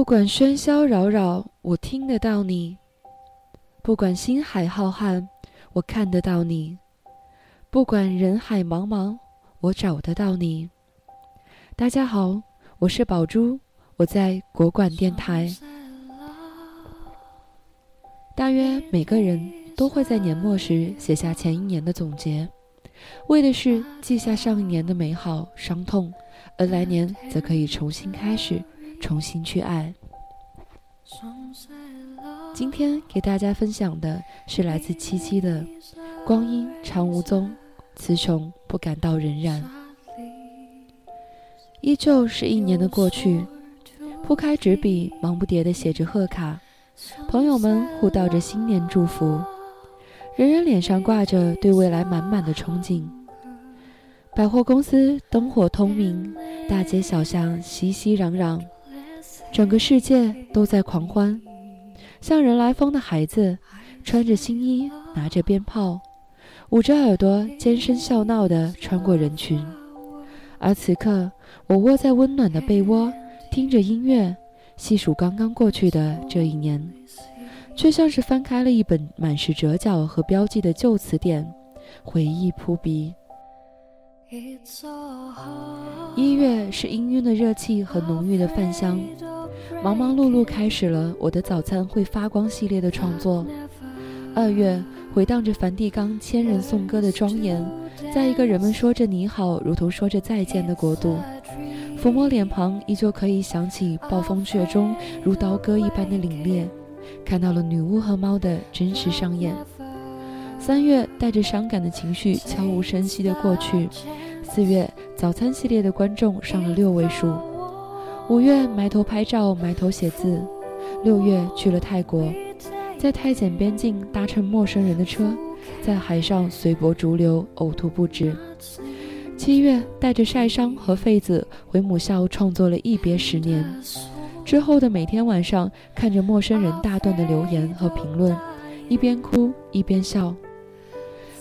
不管喧嚣扰扰，我听得到你；不管星海浩瀚，我看得到你；不管人海茫茫，我找得到你。大家好，我是宝珠，我在国馆电台。大约每个人都会在年末时写下前一年的总结，为的是记下上一年的美好、伤痛，而来年则可以重新开始。重新去爱。今天给大家分享的是来自七七的《光阴长无踪，词穷不感到荏苒》。依旧是一年的过去，铺开纸笔，忙不迭地写着贺卡，朋友们互道着新年祝福，人人脸上挂着对未来满满的憧憬。百货公司灯火通明，大街小巷熙熙攘攘。整个世界都在狂欢，像人来疯的孩子，穿着新衣，拿着鞭炮，捂着耳朵，尖声笑闹地穿过人群。而此刻，我窝在温暖的被窝，听着音乐，细数刚刚过去的这一年，却像是翻开了一本满是折角和标记的旧词典，回忆扑鼻。一月是氤氲的热气和浓郁的饭香。忙忙碌碌开始了我的早餐会发光系列的创作。二月回荡着梵蒂冈千人颂歌的庄严，在一个人们说着你好，如同说着再见的国度，抚摸脸庞，依旧可以想起暴风雪中如刀割一般的凛冽，看到了女巫和猫的真实上演。三月带着伤感的情绪悄无声息地过去。四月早餐系列的观众上了六位数。五月埋头拍照，埋头写字。六月去了泰国，在泰柬边境搭乘陌生人的车，在海上随波逐流，呕吐不止。七月带着晒伤和痱子回母校，创作了一别十年。之后的每天晚上，看着陌生人大段的留言和评论，一边哭一边笑。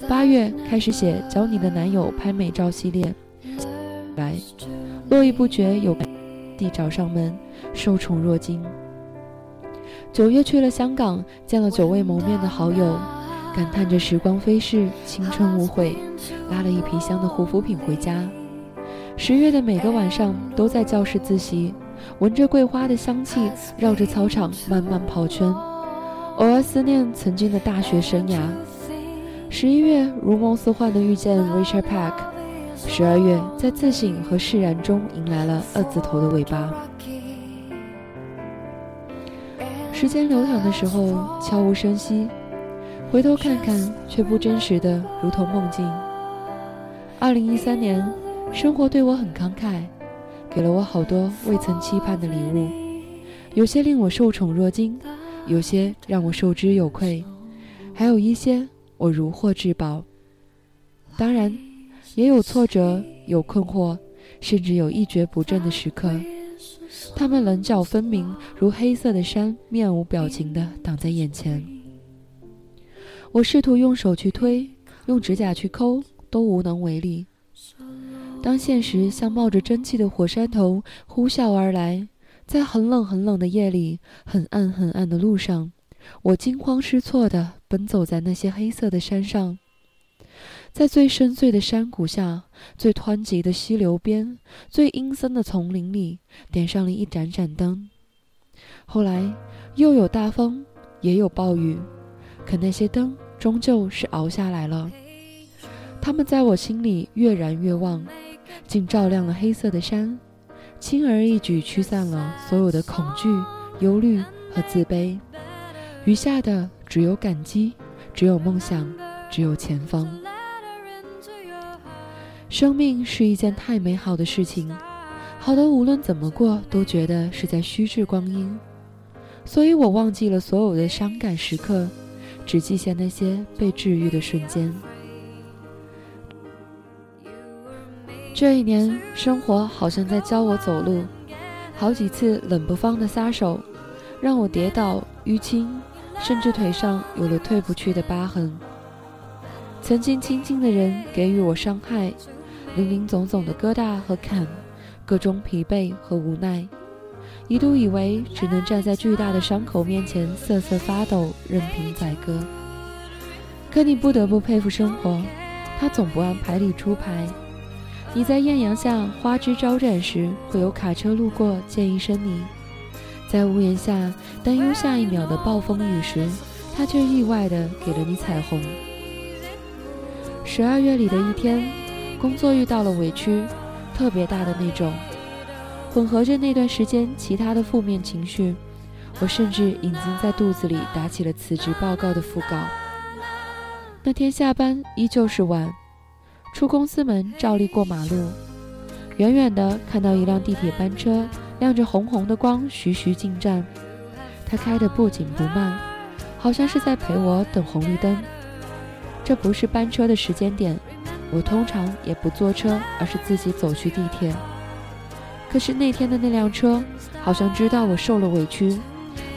八月开始写教你的男友拍美照系列，来络绎不绝有。地找上门，受宠若惊。九月去了香港，见了久未谋面的好友，感叹着时光飞逝，青春无悔，拉了一皮箱的护肤品回家。十月的每个晚上都在教室自习，闻着桂花的香气，绕着操场慢慢跑圈，偶尔思念曾经的大学生涯。十一月如梦似幻的遇见 Richard Pack。十二月，在自省和释然中，迎来了二字头的尾巴。时间流淌的时候，悄无声息，回头看看，却不真实的，如同梦境。二零一三年，生活对我很慷慨，给了我好多未曾期盼的礼物，有些令我受宠若惊，有些让我受之有愧，还有一些我如获至宝。当然。也有挫折，有困惑，甚至有一蹶不振的时刻。他们棱角分明，如黑色的山，面无表情地挡在眼前。我试图用手去推，用指甲去抠，都无能为力。当现实像冒着蒸汽的火山头呼啸而来，在很冷很冷的夜里，很暗很暗的路上，我惊慌失措地奔走在那些黑色的山上。在最深邃的山谷下，最湍急的溪流边，最阴森的丛林里，点上了一盏盏灯。后来，又有大风，也有暴雨，可那些灯终究是熬下来了。它们在我心里越燃越旺，竟照亮了黑色的山，轻而易举驱散了所有的恐惧、忧虑和自卑。余下的只有感激，只有梦想，只有前方。生命是一件太美好的事情，好的无论怎么过都觉得是在虚掷光阴，所以我忘记了所有的伤感时刻，只记下那些被治愈的瞬间。这一年，生活好像在教我走路，好几次冷不防的撒手，让我跌倒淤青，甚至腿上有了退不去的疤痕。曾经亲近的人给予我伤害。林林总总的疙瘩和坎，各种疲惫和无奈，一度以为只能站在巨大的伤口面前瑟瑟发抖，任凭宰割。可你不得不佩服生活，它总不按牌理出牌。你在艳阳下花枝招展时，会有卡车路过溅一身泥；在屋檐下担忧下一秒的暴风雨时，它却意外的给了你彩虹。十二月里的一天，工作遇到了委屈，特别大的那种。混合着那段时间其他的负面情绪，我甚至已经在肚子里打起了辞职报告的腹稿。那天下班依旧是晚，出公司门照例过马路，远远的看到一辆地铁班车亮着红红的光徐徐进站，他开得不紧不慢，好像是在陪我等红绿灯。这不是班车的时间点，我通常也不坐车，而是自己走去地铁。可是那天的那辆车，好像知道我受了委屈，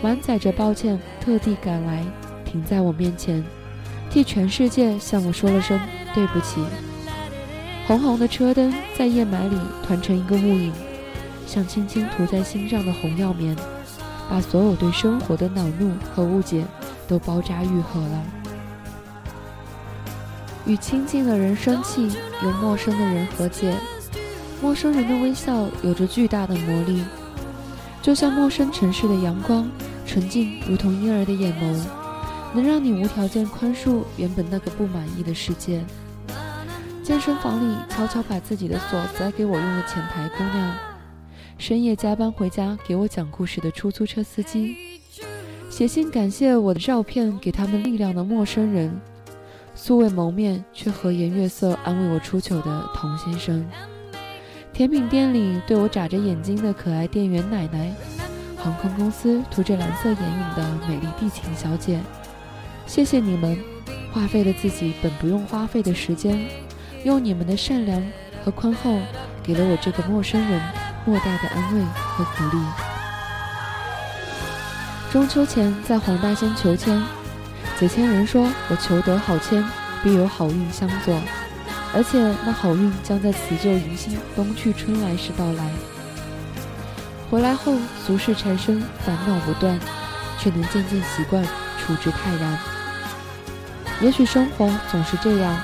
满载着抱歉，特地赶来，停在我面前，替全世界向我说了声对不起。红红的车灯在夜霾里团成一个雾影，像轻轻涂在心上的红药棉，把所有对生活的恼怒和误解都包扎愈合了。与亲近的人生气，与陌生的人和解。陌生人的微笑有着巨大的魔力，就像陌生城市的阳光，纯净如同婴儿的眼眸，能让你无条件宽恕原本那个不满意的世界。健身房里悄悄把自己的锁塞给我用的前台姑娘，深夜加班回家给我讲故事的出租车司机，写信感谢我的照片给他们力量的陌生人，素未谋面却和颜悦色安慰我出糗的童先生。甜品店里对我眨着眼睛的可爱店员奶奶，航空公司涂着蓝色眼影的美丽地勤小姐，谢谢你们，花费了自己本不用花费的时间，用你们的善良和宽厚，给了我这个陌生人莫大的安慰和鼓励。中秋前在黄大仙求签，解签人说我求得好签，必有好运相佐。而且那好运将在辞旧迎新、冬去春来时到来。回来后，俗事缠身，烦恼不断，却能渐渐习惯，处之泰然。也许生活总是这样，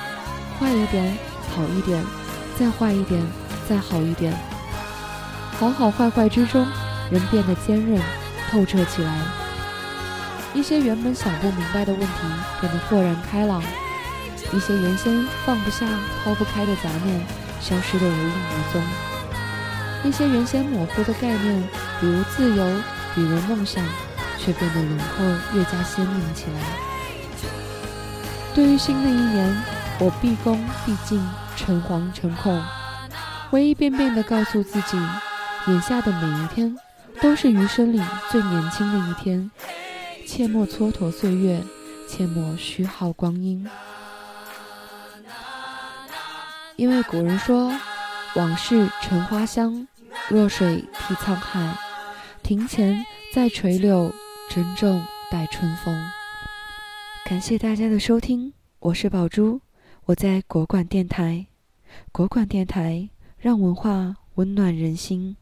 坏一点，好一点，再坏一点，再好一点。好好坏坏之中，人变得坚韧、透彻起来。一些原本想不明白的问题，变得豁然开朗。一些原先放不下、抛不开的杂念，消失得无影无踪；一些原先模糊的概念，比如自由，比如梦想，却变得轮廓越加鲜明起来。对于新的一年，我毕恭毕敬，诚惶诚恐，唯一便便地告诉自己：眼下的每一天，都是余生里最年轻的一天，切莫蹉跎岁月，切莫虚耗光阴。因为古人说：“往事成花香，弱水替沧海。庭前再垂柳，珍重待春风。”感谢大家的收听，我是宝珠，我在国馆电台。国馆电台让文化温暖人心。